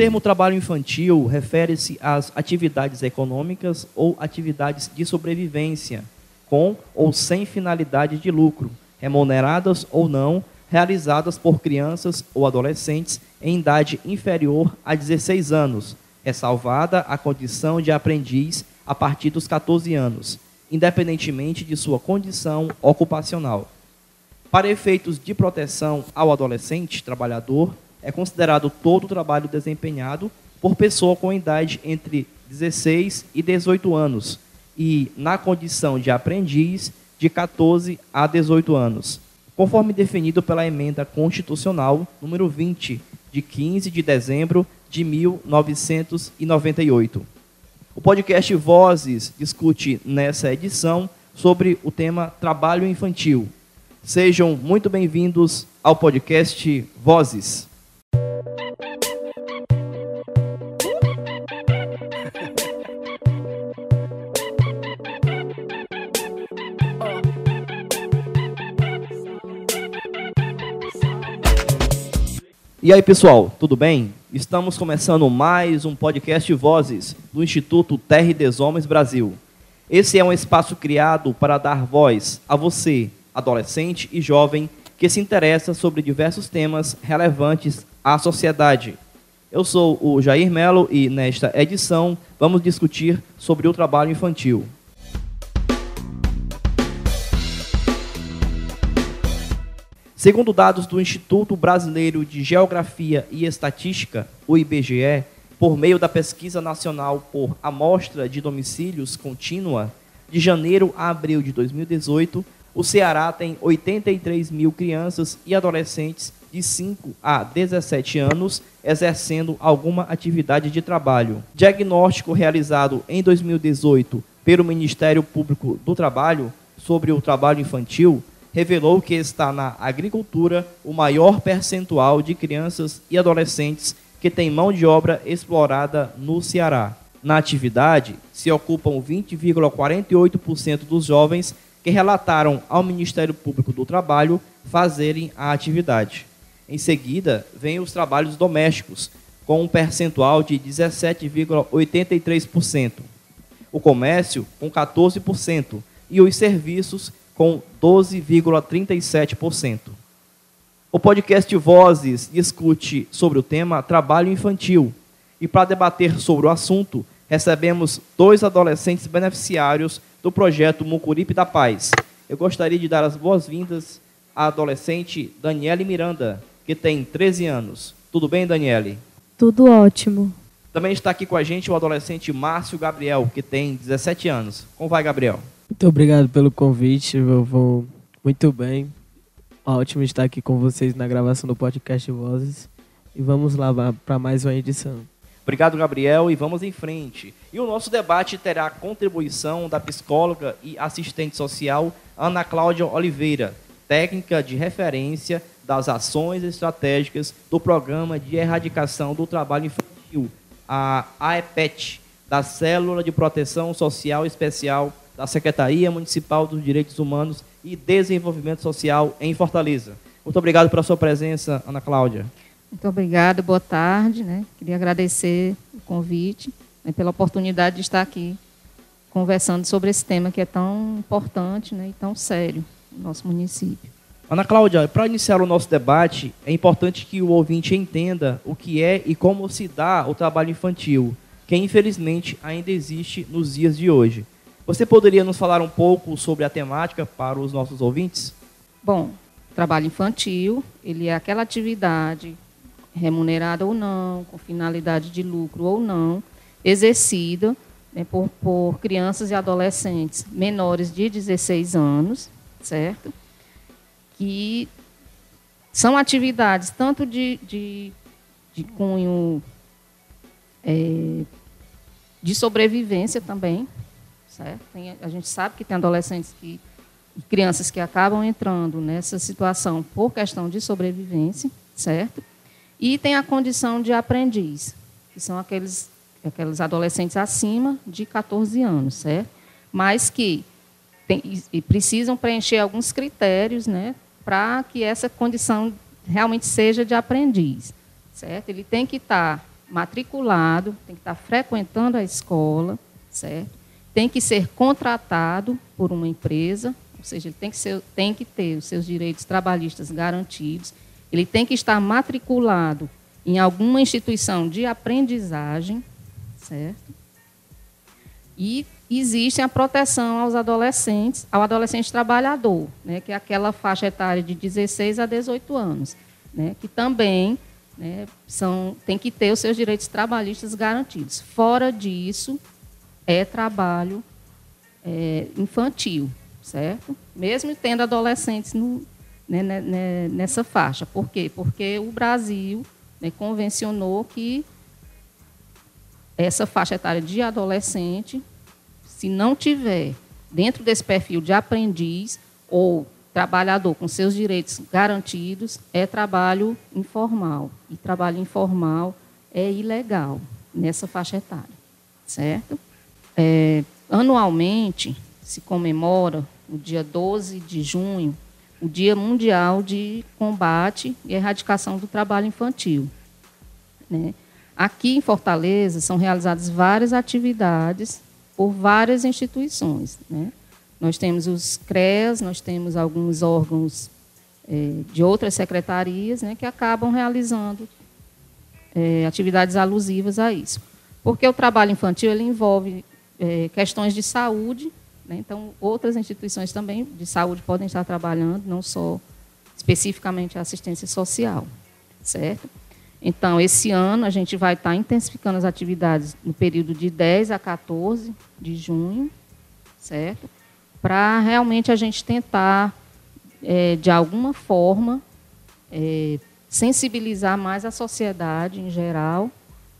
termo trabalho infantil refere-se às atividades econômicas ou atividades de sobrevivência, com ou sem finalidade de lucro, remuneradas ou não, realizadas por crianças ou adolescentes em idade inferior a 16 anos, ressalvada a condição de aprendiz a partir dos 14 anos, independentemente de sua condição ocupacional. Para efeitos de proteção ao adolescente trabalhador, é considerado todo o trabalho desempenhado por pessoa com idade entre 16 e 18 anos e, na condição de aprendiz, de 14 a 18 anos, conforme definido pela emenda constitucional número 20, de 15 de dezembro de 1998. O podcast Vozes discute nessa edição sobre o tema trabalho infantil. Sejam muito bem-vindos ao podcast Vozes. E aí, pessoal, tudo bem? Estamos começando mais um podcast Vozes do Instituto Terra e Homens Brasil. Esse é um espaço criado para dar voz a você, adolescente e jovem, que se interessa sobre diversos temas relevantes à sociedade. Eu sou o Jair Melo e nesta edição vamos discutir sobre o trabalho infantil. Segundo dados do Instituto Brasileiro de Geografia e Estatística, o IBGE, por meio da pesquisa nacional por amostra de domicílios contínua, de janeiro a abril de 2018, o Ceará tem 83 mil crianças e adolescentes de 5 a 17 anos exercendo alguma atividade de trabalho. Diagnóstico realizado em 2018 pelo Ministério Público do Trabalho sobre o trabalho infantil revelou que está na agricultura o maior percentual de crianças e adolescentes que têm mão de obra explorada no Ceará. Na atividade, se ocupam 20,48% dos jovens que relataram ao Ministério Público do Trabalho fazerem a atividade. Em seguida, vêm os trabalhos domésticos, com um percentual de 17,83%. O comércio, com 14%, e os serviços, com 12,37%. O podcast Vozes discute sobre o tema trabalho infantil. E para debater sobre o assunto, recebemos dois adolescentes beneficiários do projeto Mucuripe da Paz. Eu gostaria de dar as boas-vindas à adolescente Daniele Miranda, que tem 13 anos. Tudo bem, Daniele? Tudo ótimo. Também está aqui com a gente o adolescente Márcio Gabriel, que tem 17 anos. Como vai, Gabriel? Muito obrigado pelo convite, eu vou muito bem. Ótimo estar aqui com vocês na gravação do podcast Vozes. E vamos lá para mais uma edição. Obrigado, Gabriel, e vamos em frente. E o nosso debate terá a contribuição da psicóloga e assistente social Ana Cláudia Oliveira, técnica de referência das ações estratégicas do Programa de Erradicação do Trabalho Infantil, a AEPET, da Célula de Proteção Social Especial da Secretaria Municipal dos Direitos Humanos e Desenvolvimento Social em Fortaleza. Muito obrigado pela sua presença, Ana Cláudia. Muito obrigada, boa tarde. Né? Queria agradecer o convite, né, pela oportunidade de estar aqui conversando sobre esse tema que é tão importante né, e tão sério no nosso município. Ana Cláudia, para iniciar o nosso debate, é importante que o ouvinte entenda o que é e como se dá o trabalho infantil, que infelizmente ainda existe nos dias de hoje. Você poderia nos falar um pouco sobre a temática para os nossos ouvintes? Bom, trabalho infantil, ele é aquela atividade remunerada ou não, com finalidade de lucro ou não, exercida né, por, por crianças e adolescentes menores de 16 anos, certo? Que são atividades tanto de, de, de cunho é, de sobrevivência também, certo? Tem, a gente sabe que tem adolescentes que crianças que acabam entrando nessa situação por questão de sobrevivência, certo? E tem a condição de aprendiz, que são aqueles aqueles adolescentes acima de 14 anos, certo? Mas que tem, precisam preencher alguns critérios, né, para que essa condição realmente seja de aprendiz, certo? Ele tem que estar matriculado, tem que estar frequentando a escola, certo? Tem que ser contratado por uma empresa, ou seja, ele tem que, ser, tem que ter os seus direitos trabalhistas garantidos, ele tem que estar matriculado em alguma instituição de aprendizagem, certo? E existe a proteção aos adolescentes, ao adolescente trabalhador, né, que é aquela faixa etária de 16 a 18 anos, né, que também né, são, tem que ter os seus direitos trabalhistas garantidos. Fora disso, é trabalho é, infantil, certo? Mesmo tendo adolescentes no, né, né, né nessa faixa. Por quê? Porque o Brasil né, convencionou que essa faixa etária de adolescente se não tiver dentro desse perfil de aprendiz ou trabalhador com seus direitos garantidos, é trabalho informal. E trabalho informal é ilegal nessa faixa etária, certo? É, anualmente se comemora, no dia 12 de junho, o Dia Mundial de Combate e Erradicação do Trabalho Infantil. Né? Aqui em Fortaleza são realizadas várias atividades por várias instituições. Né? Nós temos os CREAS, nós temos alguns órgãos é, de outras secretarias né, que acabam realizando é, atividades alusivas a isso. Porque o trabalho infantil ele envolve é, questões de saúde, né? então outras instituições também de saúde podem estar trabalhando, não só especificamente a assistência social, certo? Então, esse ano, a gente vai estar intensificando as atividades no período de 10 a 14 de junho, certo? Para realmente a gente tentar, é, de alguma forma, é, sensibilizar mais a sociedade em geral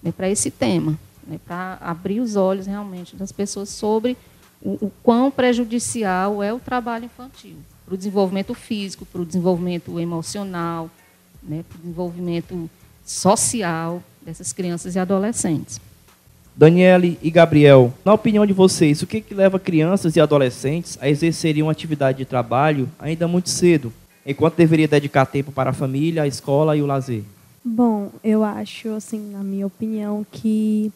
né, para esse tema, né, para abrir os olhos realmente das pessoas sobre o, o quão prejudicial é o trabalho infantil para o desenvolvimento físico, para o desenvolvimento emocional, né, para o desenvolvimento social dessas crianças e adolescentes. Daniele e Gabriel, na opinião de vocês, o que, que leva crianças e adolescentes a exercerem uma atividade de trabalho ainda muito cedo, enquanto deveria dedicar tempo para a família, a escola e o lazer? Bom, eu acho, assim, na minha opinião, que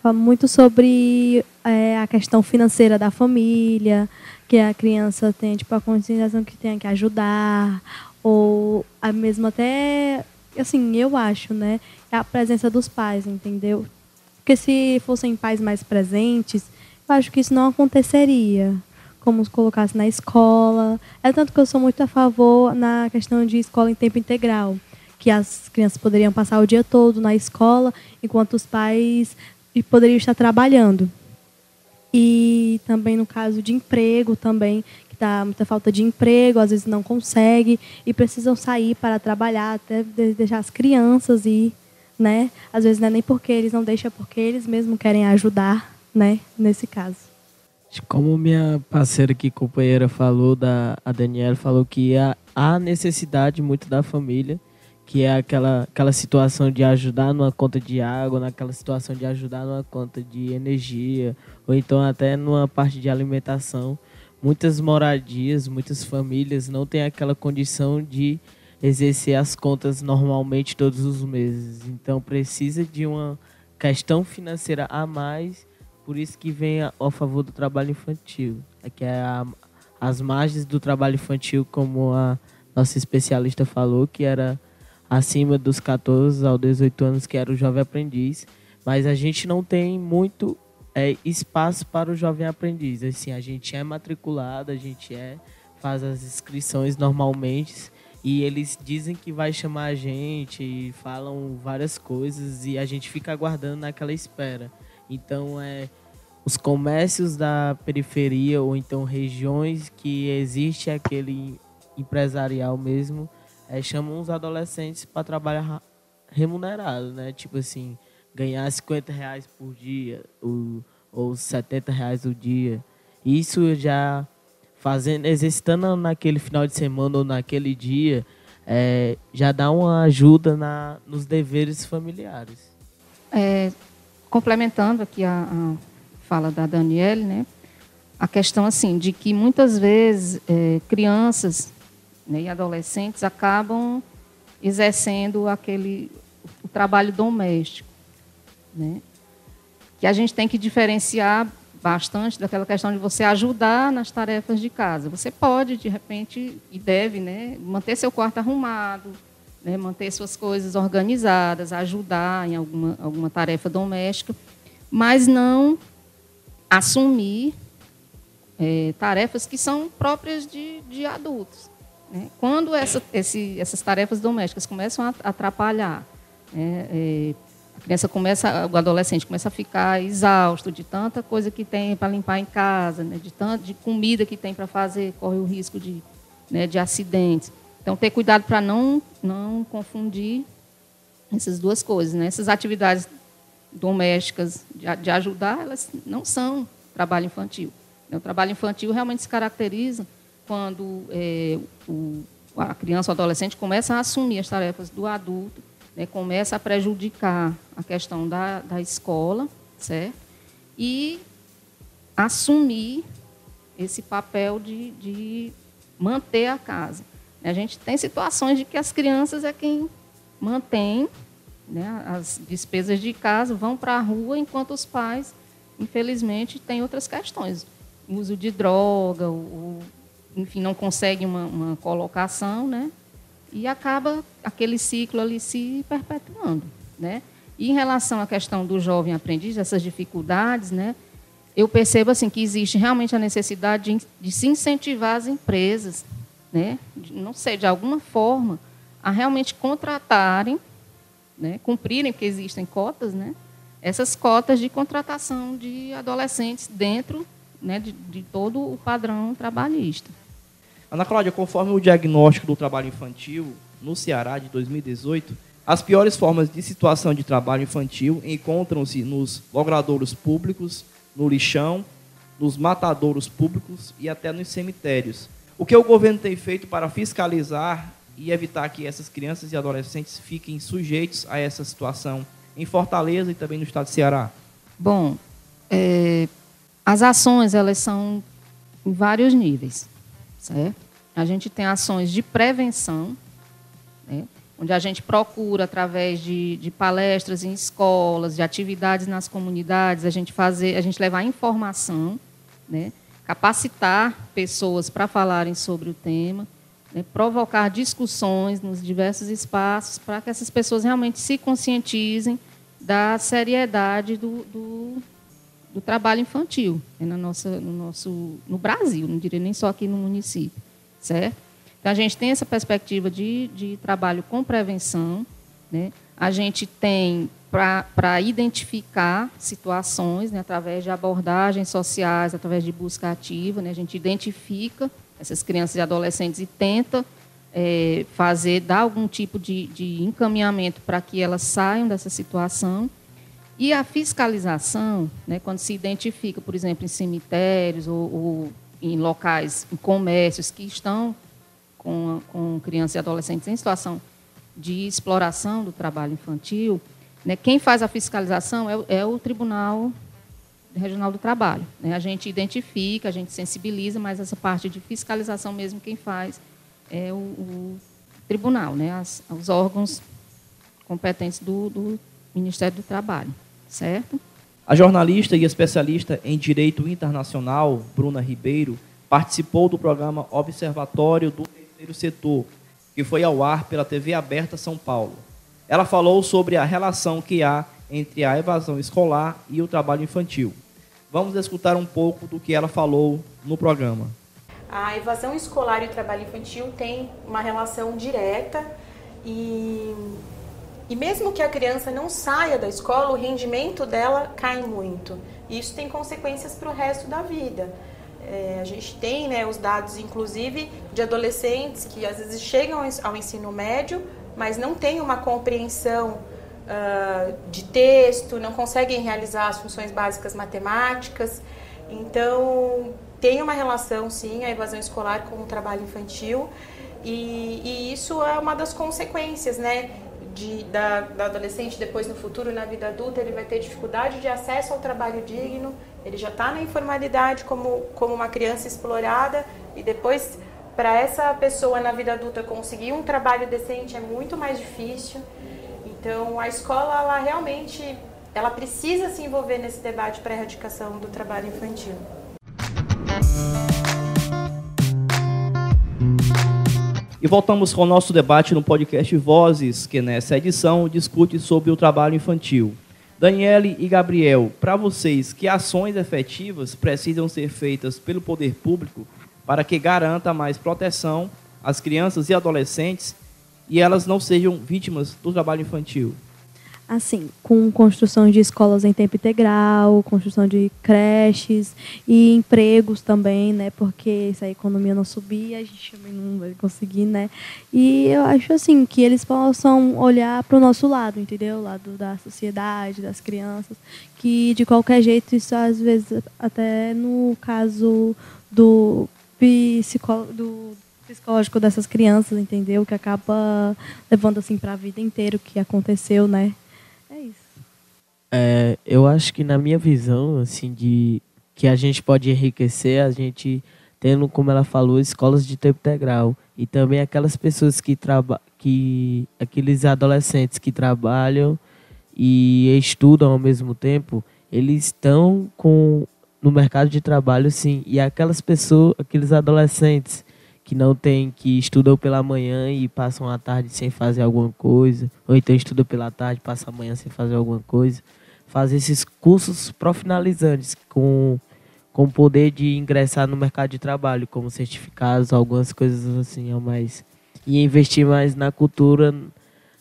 fala muito sobre é, a questão financeira da família, que a criança tem tipo a conscientização que tem que ajudar, ou a mesmo até assim, eu acho, né? A presença dos pais, entendeu? Porque se fossem pais mais presentes, eu acho que isso não aconteceria. Como colocasse na escola. É tanto que eu sou muito a favor na questão de escola em tempo integral. Que as crianças poderiam passar o dia todo na escola, enquanto os pais poderiam estar trabalhando. E também no caso de emprego também, está muita falta de emprego, às vezes não consegue e precisam sair para trabalhar, até deixar as crianças ir, né? Às vezes não é nem porque eles não deixam, é porque eles mesmos querem ajudar, né? Nesse caso. Como minha parceira aqui, companheira, falou, da, a Daniela falou que há, há necessidade muito da família, que é aquela, aquela situação de ajudar numa conta de água, naquela situação de ajudar numa conta de energia, ou então até numa parte de alimentação muitas moradias, muitas famílias não têm aquela condição de exercer as contas normalmente todos os meses. Então precisa de uma questão financeira a mais, por isso que vem a, a favor do trabalho infantil. Que é a, as margens do trabalho infantil, como a nossa especialista falou, que era acima dos 14 aos 18 anos, que era o jovem aprendiz. Mas a gente não tem muito é, espaço para o jovem aprendiz. Assim, a gente é matriculado, a gente é faz as inscrições normalmente e eles dizem que vai chamar a gente e falam várias coisas e a gente fica aguardando naquela espera. Então é os comércios da periferia ou então regiões que existe aquele empresarial mesmo é, chamam os adolescentes para trabalhar remunerado, né? Tipo assim, ganhar 50 reais por dia ou, ou 70 reais o dia. Isso já fazendo, exercitando naquele final de semana ou naquele dia, é, já dá uma ajuda na, nos deveres familiares. É, complementando aqui a, a, fala da Daniele, né? A questão assim de que muitas vezes é, crianças né, e adolescentes acabam exercendo aquele o trabalho doméstico né? que a gente tem que diferenciar bastante daquela questão de você ajudar nas tarefas de casa. Você pode, de repente, e deve, né, manter seu quarto arrumado, né, manter suas coisas organizadas, ajudar em alguma, alguma tarefa doméstica, mas não assumir é, tarefas que são próprias de, de adultos. Né? Quando essa, esse, essas tarefas domésticas começam a atrapalhar, né, é, a criança começa, o adolescente começa a ficar exausto de tanta coisa que tem para limpar em casa, né, de tanto de comida que tem para fazer, corre o risco de, né, de acidentes. Então, ter cuidado para não, não confundir essas duas coisas. Né? Essas atividades domésticas de, de ajudar, elas não são trabalho infantil. O trabalho infantil realmente se caracteriza quando é, o, a criança ou adolescente começa a assumir as tarefas do adulto, né, começa a prejudicar a questão da, da escola, certo? E assumir esse papel de, de manter a casa. A gente tem situações de que as crianças é quem mantém né, as despesas de casa, vão para a rua, enquanto os pais, infelizmente, têm outras questões. O uso de droga, o, enfim, não consegue uma, uma colocação, né? E acaba aquele ciclo ali se perpetuando, né? E em relação à questão do jovem aprendiz, essas dificuldades, né? Eu percebo assim que existe realmente a necessidade de, de se incentivar as empresas, né? De, não sei, de alguma forma, a realmente contratarem, né? Cumprirem, porque existem cotas, né? Essas cotas de contratação de adolescentes dentro né, de, de todo o padrão trabalhista. Ana Cláudia, conforme o diagnóstico do trabalho infantil no Ceará de 2018, as piores formas de situação de trabalho infantil encontram-se nos logradouros públicos, no lixão, nos matadouros públicos e até nos cemitérios. O que o governo tem feito para fiscalizar e evitar que essas crianças e adolescentes fiquem sujeitos a essa situação em Fortaleza e também no estado de Ceará? Bom, é, as ações elas são em vários níveis certo? A gente tem ações de prevenção, né? onde a gente procura, através de, de, palestras em escolas, de atividades nas comunidades, a gente fazer, a gente levar informação, né? capacitar pessoas para falarem sobre o tema, né? provocar discussões nos diversos espaços para que essas pessoas realmente se conscientizem da seriedade do, do, do trabalho infantil né, na nossa, no nosso no Brasil, não diria nem só aqui no município, certo? Então a gente tem essa perspectiva de, de trabalho com prevenção, né? A gente tem para identificar situações né, através de abordagens sociais, através de busca ativa, né, a gente identifica essas crianças e adolescentes e tenta é, fazer, dar algum tipo de, de encaminhamento para que elas saiam dessa situação e a fiscalização, né, quando se identifica, por exemplo, em cemitérios ou, ou em locais, em comércios que estão com, com crianças e adolescentes em situação de exploração do trabalho infantil, né, quem faz a fiscalização é, é o Tribunal Regional do Trabalho. Né? A gente identifica, a gente sensibiliza, mas essa parte de fiscalização mesmo quem faz é o, o tribunal, né? As, os órgãos competentes do, do Ministério do Trabalho certo? A jornalista e especialista em Direito Internacional, Bruna Ribeiro, participou do programa Observatório do Terceiro Setor, que foi ao ar pela TV Aberta São Paulo. Ela falou sobre a relação que há entre a evasão escolar e o trabalho infantil. Vamos escutar um pouco do que ela falou no programa. A evasão escolar e o trabalho infantil têm uma relação direta e e mesmo que a criança não saia da escola, o rendimento dela cai muito. Isso tem consequências para o resto da vida. É, a gente tem né, os dados, inclusive, de adolescentes que às vezes chegam ao ensino médio, mas não têm uma compreensão uh, de texto, não conseguem realizar as funções básicas matemáticas. Então, tem uma relação, sim, a evasão escolar com o trabalho infantil. E, e isso é uma das consequências, né? De, da, da, adolescente depois no futuro, na vida adulta, ele vai ter dificuldade de acesso ao trabalho digno, ele já está na informalidade como, como uma criança explorada e depois para essa pessoa na vida adulta conseguir um trabalho decente é muito mais difícil. Então a escola ela realmente ela precisa se envolver nesse debate para a erradicação do trabalho infantil. E voltamos com o nosso debate no podcast Vozes, que nessa edição discute sobre o trabalho infantil. Daniele e Gabriel, para vocês, que ações efetivas precisam ser feitas pelo poder público para que garanta mais proteção às crianças e adolescentes e elas não sejam vítimas do trabalho infantil? Assim, com construção de escolas em tempo integral, construção de creches e empregos também, né? Porque se a economia não subir, a gente também não vai conseguir, né? E eu acho assim que eles possam olhar para o nosso lado, entendeu? O lado da sociedade, das crianças, que de qualquer jeito isso às vezes até no caso do do psicológico dessas crianças, entendeu? Que acaba levando assim para a vida inteira o que aconteceu, né? É eu acho que na minha visão, assim, de que a gente pode enriquecer, a gente tendo, como ela falou, escolas de tempo integral e também aquelas pessoas que trabalham, que aqueles adolescentes que trabalham e estudam ao mesmo tempo, eles estão com no mercado de trabalho, sim, e aquelas pessoas, aqueles adolescentes que não tem, que estudam pela manhã e passam a tarde sem fazer alguma coisa, ou então estudam pela tarde passam a manhã sem fazer alguma coisa, fazer esses cursos profinalizantes com com poder de ingressar no mercado de trabalho, como certificados, algumas coisas assim a mais. E investir mais na cultura,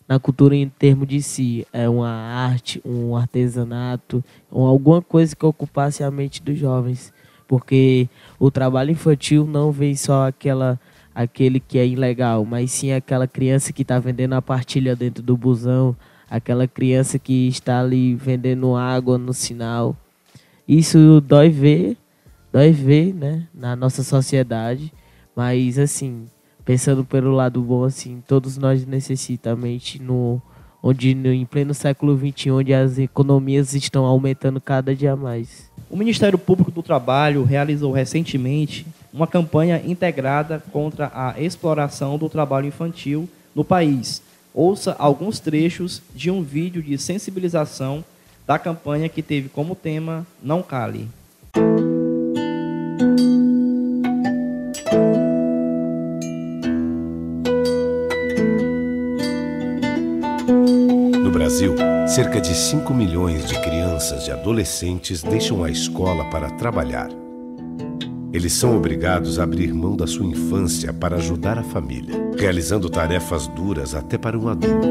na cultura em termos de si. É uma arte, um artesanato, ou alguma coisa que ocupasse a mente dos jovens porque o trabalho infantil não vem só aquela aquele que é ilegal, mas sim aquela criança que está vendendo a partilha dentro do busão, aquela criança que está ali vendendo água no sinal. Isso dói ver, dói ver, né, na nossa sociedade, mas assim, pensando pelo lado bom, assim, todos nós necessitamos no onde em pleno século XXI, onde as economias estão aumentando cada dia mais. O Ministério Público do Trabalho realizou recentemente uma campanha integrada contra a exploração do trabalho infantil no país. Ouça alguns trechos de um vídeo de sensibilização da campanha que teve como tema Não Cale. Brasil, cerca de 5 milhões de crianças e adolescentes deixam a escola para trabalhar. Eles são obrigados a abrir mão da sua infância para ajudar a família, realizando tarefas duras até para um adulto.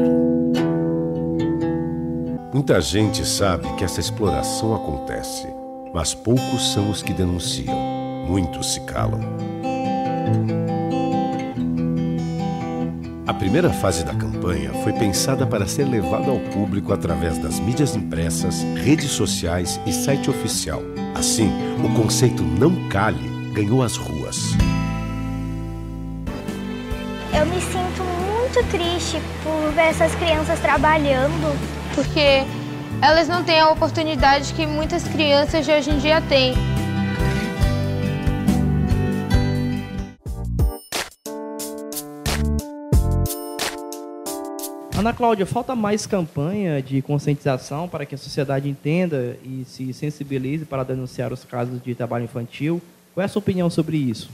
Muita gente sabe que essa exploração acontece, mas poucos são os que denunciam. Muitos se calam. A primeira fase da campanha foi pensada para ser levada ao público através das mídias impressas, redes sociais e site oficial. Assim, o conceito Não Cale ganhou as ruas. Muito triste por ver essas crianças trabalhando. Porque elas não têm a oportunidade que muitas crianças de hoje em dia têm. Ana Cláudia, falta mais campanha de conscientização para que a sociedade entenda e se sensibilize para denunciar os casos de trabalho infantil. Qual é a sua opinião sobre isso?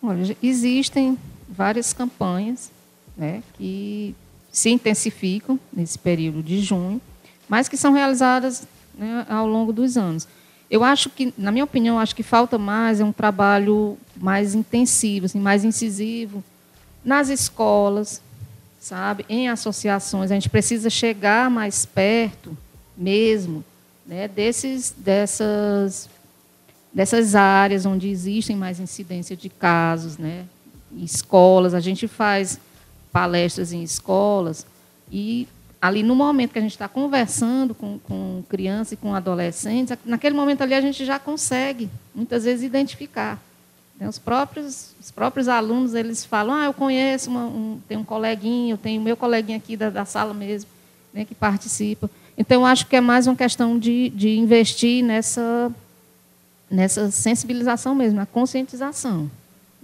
Olha, existem várias campanhas né, que se intensificam nesse período de junho, mas que são realizadas né, ao longo dos anos. Eu acho que, na minha opinião, acho que falta mais é um trabalho mais intensivo, assim, mais incisivo nas escolas, sabe? Em associações, a gente precisa chegar mais perto mesmo, né, desses, dessas, dessas áreas onde existem mais incidência de casos, né? Escolas, a gente faz palestras em escolas e ali no momento que a gente está conversando com, com crianças e com adolescentes, naquele momento ali a gente já consegue muitas vezes identificar né, os próprios, os próprios alunos eles falam, ah, eu conheço, uma, um, tem um coleguinho, eu tenho meu coleguinha aqui da, da sala mesmo, né, que participa. Então, acho que é mais uma questão de, de investir nessa, nessa sensibilização mesmo, na conscientização.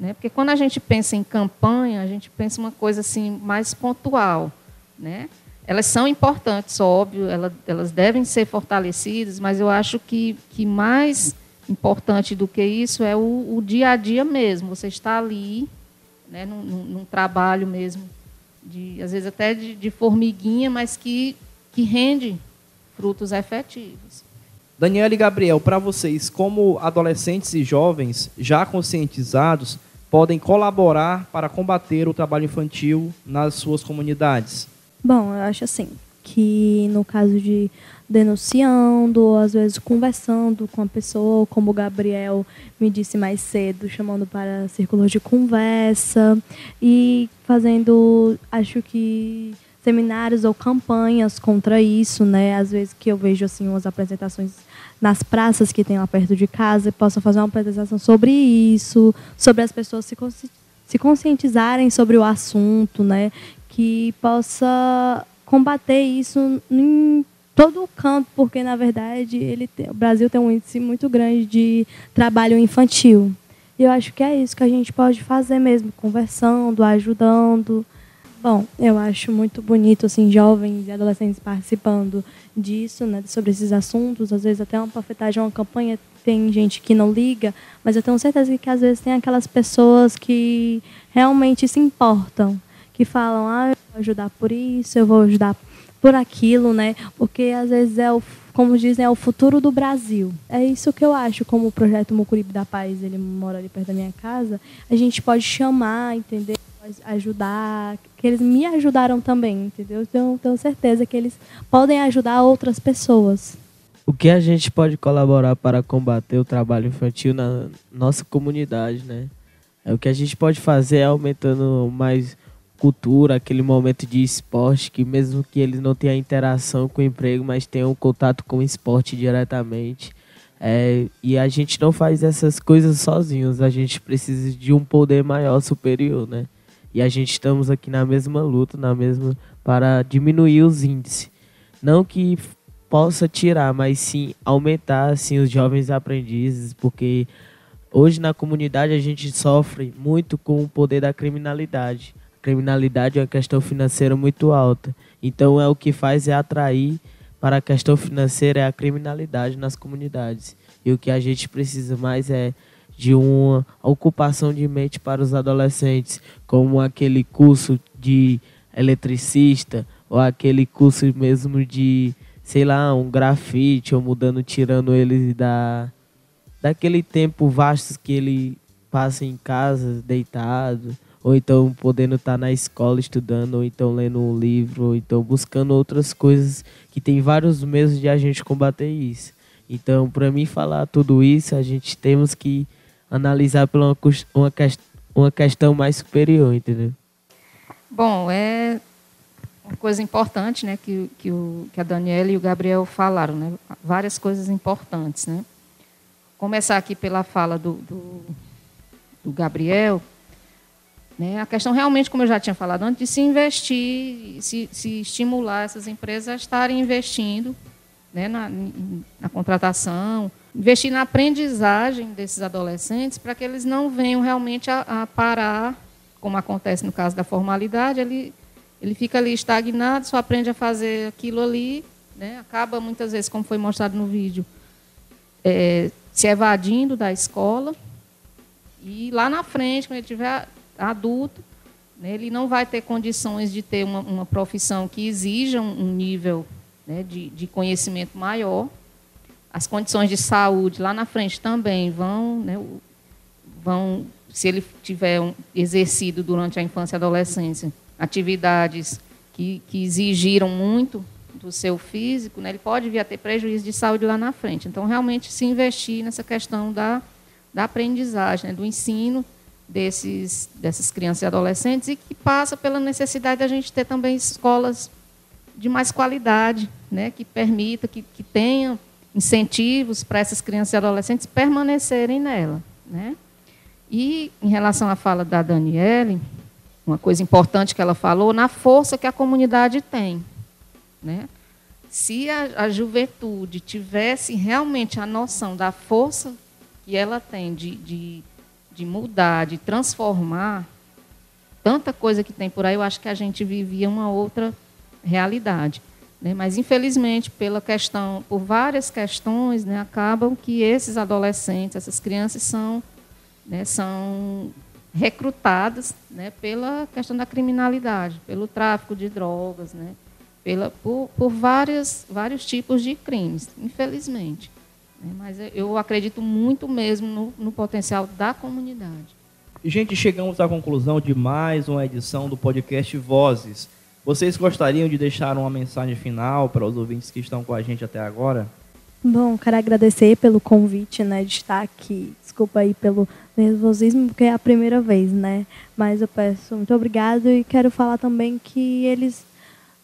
Né? Porque quando a gente pensa em campanha, a gente pensa uma coisa assim mais pontual. Né? elas são importantes, óbvio, elas, devem ser fortalecidas, mas eu acho que, que mais importante do que isso é o, o dia a dia mesmo. Você está ali, né, num, num trabalho mesmo, de, às vezes até de, de formiguinha, mas que, que rende frutos efetivos. Daniela e Gabriel, para vocês, como adolescentes e jovens já conscientizados, podem colaborar para combater o trabalho infantil nas suas comunidades? Bom, eu acho assim, que no caso de denunciando, ou às vezes conversando com a pessoa, como o Gabriel me disse mais cedo, chamando para círculos de conversa e fazendo, acho que seminários ou campanhas contra isso, né? Às vezes que eu vejo assim umas apresentações nas praças que tem lá perto de casa, e possa fazer uma apresentação sobre isso, sobre as pessoas se, consci se conscientizarem sobre o assunto, né? Que possa combater isso em todo o campo, porque na verdade ele tem, o Brasil tem um índice muito grande de trabalho infantil. E eu acho que é isso que a gente pode fazer mesmo, conversando, ajudando. Bom, eu acho muito bonito assim jovens e adolescentes participando disso, né, sobre esses assuntos. Às vezes até uma panfletagem, uma campanha tem gente que não liga, mas eu tenho certeza que às vezes tem aquelas pessoas que realmente se importam, que falam: "Ah, eu vou ajudar por isso, eu vou ajudar por aquilo, né? Porque às vezes é o, como dizem, é o futuro do Brasil. É isso que eu acho, como o projeto Mucuripe da Paz, ele mora ali perto da minha casa, a gente pode chamar, entender, ajudar, que eles me ajudaram também, entendeu? Então, tenho certeza que eles podem ajudar outras pessoas. O que a gente pode colaborar para combater o trabalho infantil na nossa comunidade, né? É o que a gente pode fazer é aumentando mais cultura, aquele momento de esporte, que mesmo que eles não tenham interação com o emprego, mas tenham contato com o esporte diretamente. É, e a gente não faz essas coisas sozinhos, a gente precisa de um poder maior, superior, né? E a gente estamos aqui na mesma luta, na mesma para diminuir os índices. Não que possa tirar, mas sim aumentar assim os jovens aprendizes, porque hoje na comunidade a gente sofre muito com o poder da criminalidade criminalidade é uma questão financeira muito alta. Então é o que faz é atrair para a questão financeira é a criminalidade nas comunidades. E o que a gente precisa mais é de uma ocupação de mente para os adolescentes, como aquele curso de eletricista ou aquele curso mesmo de, sei lá, um grafite ou mudando, tirando eles da daquele tempo vasto que ele passa em casa deitado ou então podendo estar tá na escola estudando, ou então lendo um livro, ou então buscando outras coisas que tem vários meios de a gente combater isso. Então, para mim falar tudo isso, a gente temos que analisar pela uma, uma, uma questão mais superior, entendeu? Bom, é uma coisa importante, né, que, que, o, que a Daniela e o Gabriel falaram, né, várias coisas importantes, né. Começar aqui pela fala do, do, do Gabriel, né? A questão realmente, como eu já tinha falado antes, de se investir, se, se estimular essas empresas a estarem investindo né, na, na contratação, investir na aprendizagem desses adolescentes para que eles não venham realmente a, a, parar, como acontece no caso da formalidade, ele, ele fica ali estagnado, só aprende a fazer aquilo ali, né, acaba muitas vezes, como foi mostrado no vídeo, é, se evadindo da escola, e lá na frente, quando ele tiver adulto, né, ele não vai ter condições de ter uma, uma profissão que exija um, um nível né, de, de, conhecimento maior. As condições de saúde lá na frente também vão, né, vão se ele tiver um, exercido durante a infância e adolescência atividades que, que exigiram muito do seu físico, né, ele pode vir a ter prejuízo de saúde lá na frente. Então, realmente, se investir nessa questão da, da aprendizagem, né, do ensino desses, dessas crianças e adolescentes e que passa pela necessidade da gente ter também escolas de mais qualidade, né, que permita, que, que tenha incentivos para essas crianças e adolescentes permanecerem nela. Né? E, em relação à fala da Daniele, uma coisa importante que ela falou, na força que a comunidade tem. Né? Se a, a juventude tivesse realmente a noção da força que ela tem de, de de mudar, de transformar, tanta coisa que tem por aí, eu acho que a gente vivia uma outra realidade. Né? Mas, infelizmente, pela questão, por várias questões, né, acabam que esses adolescentes, essas crianças são, né, são recrutadas né, pela questão da criminalidade, pelo tráfico de drogas, né, pela, por, por várias, vários tipos de crimes, infelizmente. Né, mas eu acredito muito mesmo no, no potencial da comunidade. Gente, chegamos à conclusão de mais uma edição do podcast Vozes. Vocês gostariam de deixar uma mensagem final para os ouvintes que estão com a gente até agora? Bom, quero agradecer pelo convite, né, de estar aqui. Desculpa aí pelo nervosismo, porque é a primeira vez, né? Mas eu peço muito obrigado e quero falar também que eles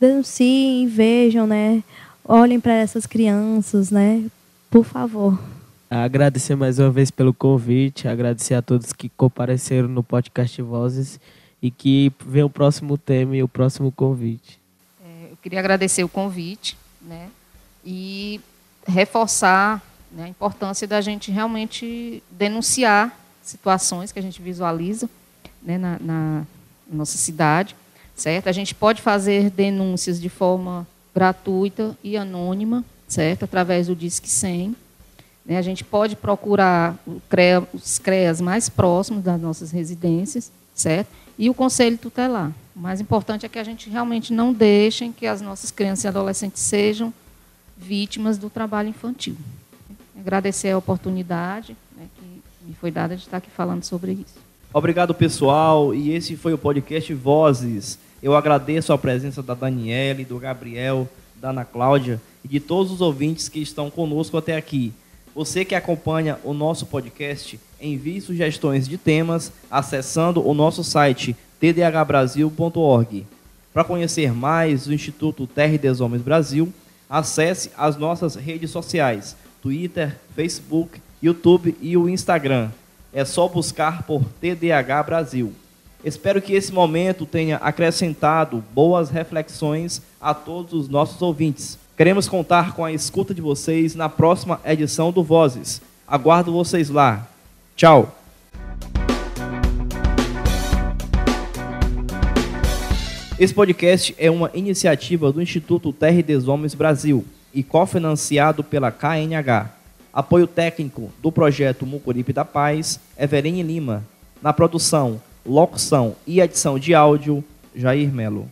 denunciem, vejam, né? Olhem para essas crianças, né? Por favor. Agradecer mais uma vez pelo convite, agradecer a todos que compareceram no podcast Vozes e que vem o próximo tema e o próximo convite. É, eu queria agradecer o convite, né? E reforçar né, a importância da gente realmente denunciar situações que a gente visualiza né, na, na nossa cidade, certo? A gente pode fazer denúncias de forma gratuita e anônima, certo? Através do Disque 100. Né? A gente pode procurar CREA, os CREAs mais próximos das nossas residências, certo? E o Conselho Tutelar. O mais importante é que a gente realmente não deixe que as nossas crianças e adolescentes sejam vítimas do trabalho infantil. Agradecer a oportunidade né, que me foi dada de estar aqui falando sobre isso. Obrigado, pessoal. E esse foi o podcast Vozes. Eu agradeço a presença da Daniele, do Gabriel, da Ana Cláudia e de todos os ouvintes que estão conosco até aqui. Você que acompanha o nosso podcast, envie sugestões de temas acessando o nosso site tdhbrasil.org. Para conhecer mais o Instituto Terra dos Homens Brasil, acesse as nossas redes sociais, Twitter, Facebook, YouTube e o Instagram. É só buscar por TDH Brasil. Espero que esse momento tenha acrescentado boas reflexões a todos os nossos ouvintes. Queremos contar com a escuta de vocês na próxima edição do Vozes. Aguardo vocês lá. Tchau! Esse podcast é uma iniciativa do Instituto Terra dos Homens Brasil e cofinanciado pela KNH. Apoio técnico do projeto Mucuripe da Paz, Everine Lima. Na produção, locução e edição de áudio, Jair Melo.